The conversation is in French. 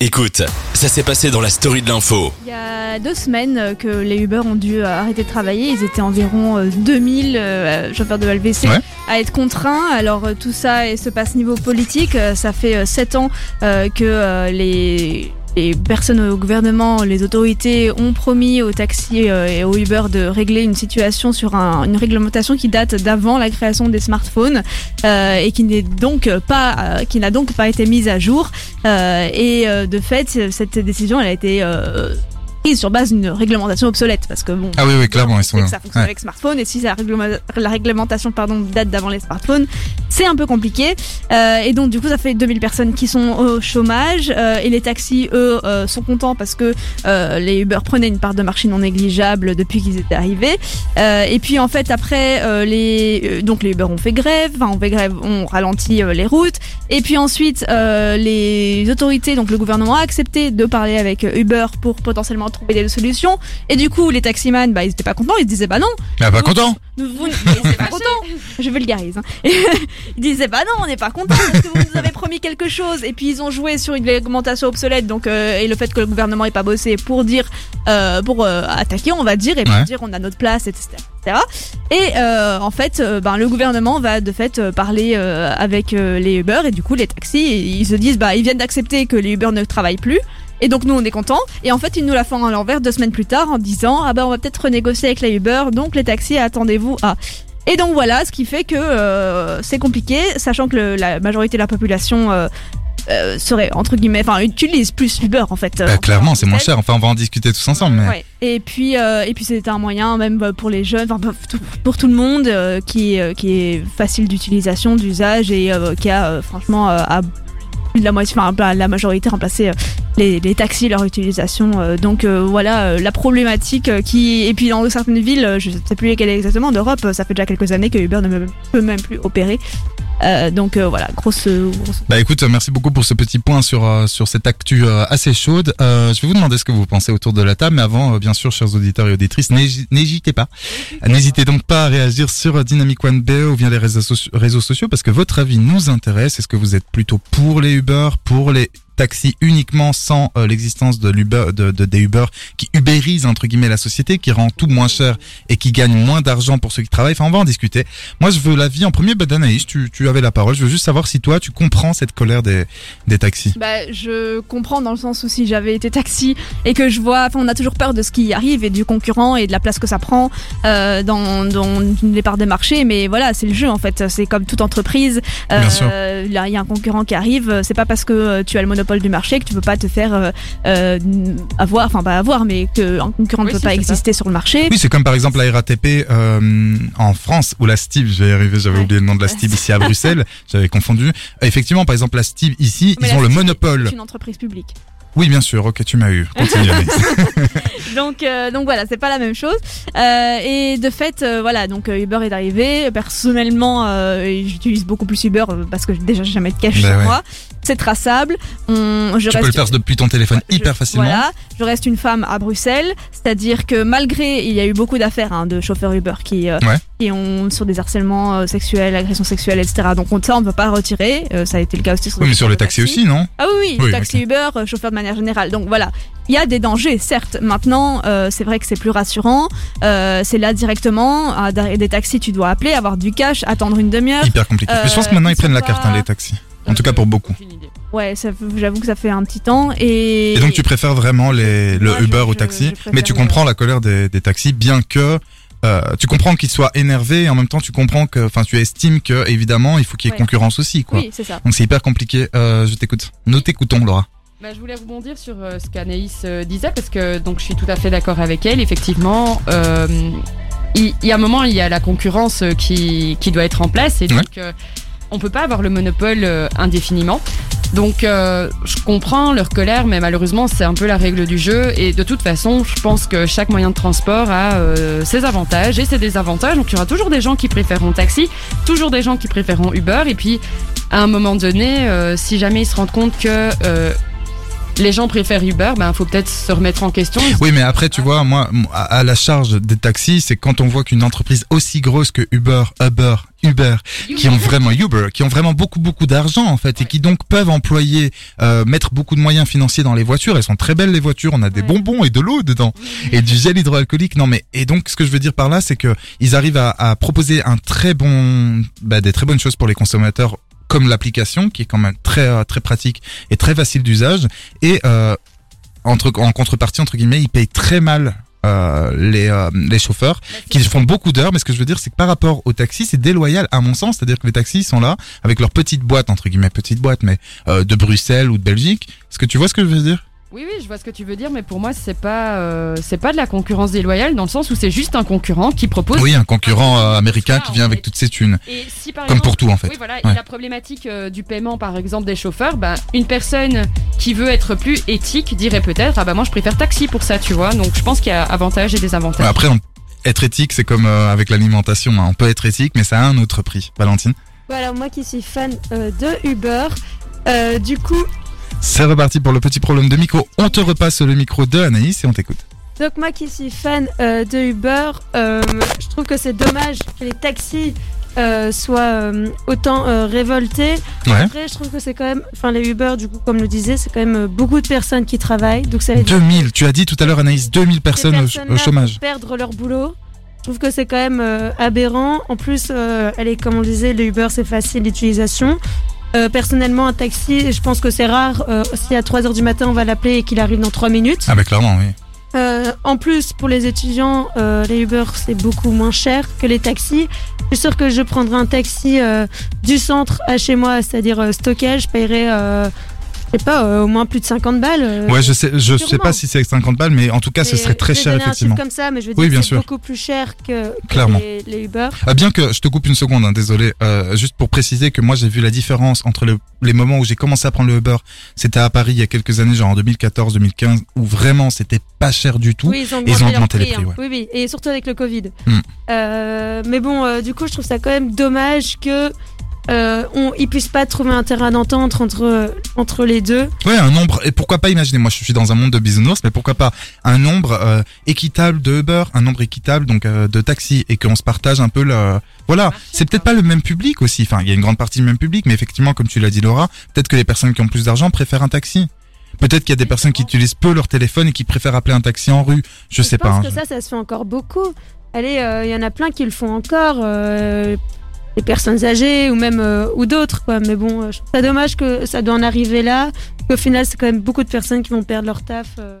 Écoute, ça s'est passé dans la story de l'info. Il y a deux semaines euh, que les Uber ont dû euh, arrêter de travailler. Ils étaient environ euh, 2000 euh, chauffeurs de LVC Ouais. à être contraints. Alors euh, tout ça et se passe niveau politique. Euh, Ça fait euh, sept ans euh, que euh, les les personnes au gouvernement, les autorités ont promis aux taxis euh, et aux Uber de régler une situation sur un- une réglementation qui date d'avant la création des smartphones euh, et qui n'est donc pas, euh, qui n'a donc pas été mise à jour. Euh, et de fait, cette décision, elle a été prise sur base d'une réglementation obsolète parce que bon. Ah oui, oui, clairement, ils sont. ça fonctionne ouais. avec smartphone et si la réglementation pardon date d'avant les smartphones, c'est un peu compliqué. Euh, et donc du coup, ça fait 2000 personnes qui sont au chômage euh, et les taxis, eux, euh, sont contents parce que euh, les Uber prenaient une part de marché non négligeable depuis qu'ils étaient arrivés. Euh, et puis en fait, après, euh, les euh, donc les Uber ont fait grève, enfin on fait grève, on ralentit euh, les routes. Et puis ensuite, euh, les autorités, donc le gouvernement a accepté de parler avec Uber pour potentiellement trouver des solutions. Et du coup, les taximans, bah ils étaient pas contents, ils se disaient bah non, Ah, pas content nous, vous, ils étaient pas contents. Je vulgarise. Hein. Ils disaient bah non, on n'est pas contents parce que vous nous avez promis quelque chose. Et puis ils ont joué sur une réglementation obsolète, donc euh, et le fait que le gouvernement ait pas bossé pour dire, euh, pour euh, attaquer, on va dire, et pour Ouais. dire on a notre place, etc. etc. Et euh, en fait, euh, ben, le gouvernement va de fait euh, parler euh, avec les Uber et du coup les taxis, ils se disent bah ils viennent d'accepter que les Uber ne travaillent plus. Et donc nous on est contents et en fait ils nous la font à l'envers deux semaines plus tard en disant ah bah on va peut-être renégocier avec la Uber donc les taxis attendez-vous à et donc voilà ce qui fait que euh, c'est compliqué sachant que le- la majorité de la population euh, euh, serait entre guillemets enfin utilise plus Uber en fait. Bah, en Clairement, c'est moins cher. Enfin, on va en discuter tous ensemble, mais. Ouais. Et puis et puis c'était un moyen même pour les jeunes, enfin pour tout, le monde qui qui est facile d'utilisation, d'usage et qui a franchement à plus de la moitié, enfin la majorité remplacé euh, les, les taxis leur utilisation. euh, donc euh, voilà euh, la problématique qui et puis dans certaines villes, je sais plus lesquelles exactement d'Europe, ça fait déjà quelques années que Uber ne peut même plus opérer. Euh, donc euh, voilà grosse, grosse Bah écoute, merci beaucoup pour ce petit point sur euh, sur cette actu euh, assez chaude. Euh, je vais vous demander ce que vous pensez autour de la table, mais avant, euh, bien sûr, chers auditeurs et auditrices, n'hési- n'hésitez pas. N'hésitez donc pas à réagir sur Dynamic One BE ou via les réseaux, réseaux sociaux parce que votre avis nous intéresse. Est-ce que vous êtes plutôt pour les Uber, pour les taxis uniquement sans euh, l'existence de l'Uber, de, de- des Uber qui ubérisent entre guillemets la société, qui rend tout moins cher et qui gagne moins d'argent pour ceux qui travaillent. Enfin, on va en discuter. Moi, je veux l'avis en premier. Bah, Danaïs, tu, tu avais la parole. Je veux juste savoir si toi, tu comprends cette colère des, des taxis. Bah, je comprends dans le sens où si j'avais été taxi et que je vois, enfin, on a toujours peur de ce qui arrive et du concurrent et de la place que ça prend euh, dans, dans les parts des marchés. Mais voilà, c'est le jeu en fait. C'est comme toute entreprise. Euh, Bien sûr. Là, il y a un concurrent qui arrive. C'est pas parce que euh, tu as le monopole du marché que tu peux pas te faire euh, euh, avoir, enfin pas avoir, mais qu'un concurrent Oui, ne peut si, pas ça. exister sur le marché. Oui, c'est comme par exemple la RATP euh, en France ou la STIB. Arriver, j'avais Ouais. oublié le nom de la STIB ici à Bruxelles. J'avais confondu. Effectivement, par exemple, la STIB ici, Mais ils ont le monopole. C'est une entreprise publique. Oui, bien sûr. Ok, tu m'as eu. Continue. Donc euh, donc voilà c'est pas la même chose Euh, et de fait euh, voilà donc Uber est arrivé personnellement euh, j'utilise beaucoup plus Uber parce que déjà j'ai jamais de cash sur ouais. moi c'est traçable on, je tu peux le faire depuis ton téléphone je- hyper facilement. Voilà, je reste une femme à Bruxelles, c'est-à-dire que malgré, il y a eu beaucoup d'affaires hein, de chauffeurs Uber qui, euh, Ouais. qui ont sur des harcèlements euh, sexuels, agressions sexuelles, etc. Donc on, ça, on ne peut pas retirer. Euh, ça a été le cas aussi sur, Oui, mais sur les taxis taxi. aussi, non Ah oui, oui, Oui, taxi Uber, chauffeur de manière générale. Donc voilà, il y a des dangers, certes. Maintenant, euh, c'est vrai que c'est plus rassurant. Euh, c'est là directement, à des taxis, tu dois appeler, avoir du cash, attendre une demi-heure. Hyper compliqué. Euh, Mais je pense que maintenant ils prennent la carte, hein, les taxis. En tout cas pour beaucoup. Ouais, j'avoue que ça fait un petit temps. Et, Et donc tu préfères vraiment les, le Moi, je- Uber au taxi, je mais tu comprends la colère des, des taxis, bien que euh, tu comprends qu'ils soient énervés et en même temps tu comprends que, enfin tu estimes que évidemment il faut qu'il y ait Ouais. concurrence aussi, quoi. Oui, c'est ça. Donc c'est hyper compliqué. Euh, je t'écoute. Nous t'écoutons, Laura. Bah, je voulais rebondir sur euh, ce qu'Anaïs euh, disait parce que donc je suis tout à fait d'accord avec elle. Effectivement, euh, il il y, a un moment il y a la concurrence euh, qui, qui doit être en place et donc euh, on peut pas avoir le monopole euh, indéfiniment. Donc euh, je comprends leur colère, mais malheureusement c'est un peu la règle du jeu et de toute façon je pense que chaque moyen de transport a euh, ses avantages et ses désavantages. Donc il y aura toujours des gens qui préféreront taxi, toujours des gens qui préféreront Uber et puis à un moment donné, si jamais ils se rendent compte que les gens préfèrent Uber, ben faut peut-être se remettre en question. Oui, mais après, tu vois, moi, à la charge des taxis, c'est quand on voit qu'une entreprise aussi grosse que Uber, Uber, Uber, qui ont vraiment Uber, qui ont vraiment beaucoup beaucoup d'argent en fait et qui donc peuvent employer, euh, mettre beaucoup de moyens financiers dans les voitures. Elles sont très belles les voitures, on a des bonbons et de l'eau dedans et du gel hydroalcoolique. Non mais et donc ce que je veux dire par là, c'est que ils arrivent à, à proposer un très bon, bah, des très bonnes choses pour les consommateurs comme l'application qui est quand même très euh, très pratique et très facile d'usage. Et euh, entre en contrepartie entre guillemets ils payent très mal euh, les euh, les chauffeurs qui font beaucoup d'heures. Mais ce que je veux dire c'est que par rapport aux taxis c'est déloyal à mon sens. C'est-à-dire que les taxis sont là avec leur petite boîte entre guillemets petite boîte mais euh, de Bruxelles ou de Belgique. Est-ce que tu vois ce que je veux dire? Oui, oui, je vois ce que tu veux dire, mais pour moi, c'est pas, euh, c'est pas de la concurrence déloyale dans le sens où c'est juste un concurrent qui propose. oui un concurrent euh, américain Ça, qui en vient avec toutes ses thunes Et si par comme exemple, pour tout en fait Oui, voilà. Ouais. Et la problématique euh, du paiement, par exemple, des chauffeurs, ben, une personne qui veut être plus éthique dirait peut-être, ah bah moi je préfère taxi pour ça, tu vois. Donc je pense qu'il y a avantages et désavantages. Ouais, après on- être éthique c'est comme euh, avec l'alimentation hein. on peut être éthique mais ça a un autre prix Valentine? Voilà, moi qui suis fan euh, de Uber, euh, du coup, c'est reparti pour le petit problème de micro on te repasse le micro de Anaïs et on t'écoute donc moi qui suis fan euh, de Uber, euh, je trouve que c'est dommage que les taxis euh, soient autant révoltés. ouais Après, je trouve que c'est quand même, enfin les Uber, du coup, comme le disait, c'est quand même beaucoup de personnes qui travaillent, donc ça va être 2000 tu as dit tout à l'heure Anaïs 2000 personnes au, personnes-là au chômage perdre leur boulot. Je trouve que c'est quand même aberrant. En plus, elle est, comme on le disait, le Uber c'est facile d'utilisation. Euh, personnellement, un taxi, je pense que c'est rare. Euh, si à 3 heures du matin on va l'appeler et qu'il arrive dans 3 minutes. ah bah clairement oui Euh, en plus, pour les étudiants, euh, les Uber c'est beaucoup moins cher que les taxis. Je suis sûre que je prendrai un taxi euh, du centre à chez moi, c'est-à-dire euh, stockage, je paierai, euh, je sais pas, euh, au moins plus de 50 balles. euh, Ouais, je sais, je sais pas si c'est 50 balles, mais en tout cas, ce serait très cher, un effectivement. comme ça, mais je veux Oui, dire bien que c'est sûr. beaucoup plus cher que, que Clairement. Les, les Uber. Ah, bien que je te coupe une seconde, hein, désolé, euh, juste pour préciser que moi j'ai vu la différence entre le- les moments où j'ai commencé à prendre le Uber, c'était à Paris il y a quelques années, genre en 2014-2015, où vraiment c'était pas cher du tout. Oui, ils ont Ils augmenté, ont les prix, hein. ouais. Oui, oui, et surtout avec le Covid. Hmm. Mais bon, du coup, je trouve ça quand même dommage que euh, on, ils puissent pas trouver un terrain d'entente entre entre les deux. Ouais, un nombre, et pourquoi pas imaginer, moi je suis dans un monde de bisounours, mais pourquoi pas un nombre euh, équitable de Uber, un nombre équitable donc euh, de taxis, et qu'on se partage un peu le... Voilà, c'est peut-être pas le même public aussi, enfin il y a une grande partie du même public, mais effectivement, comme tu l'as dit Laura, peut-être que les personnes qui ont plus d'argent préfèrent un taxi. Peut-être qu'il y a des personnes qui utilisent peu leur téléphone et qui préfèrent appeler un taxi en rue, je sais pas. pense hein, que ça, ça se fait encore beaucoup. Allez, euh, il y en a plein qui le font encore. euh, les personnes âgées ou même euh, ou d'autres quoi mais bon euh, je trouve ça dommage que ça doit en arriver là qu'au final c'est quand même beaucoup de personnes qui vont perdre leur taf euh.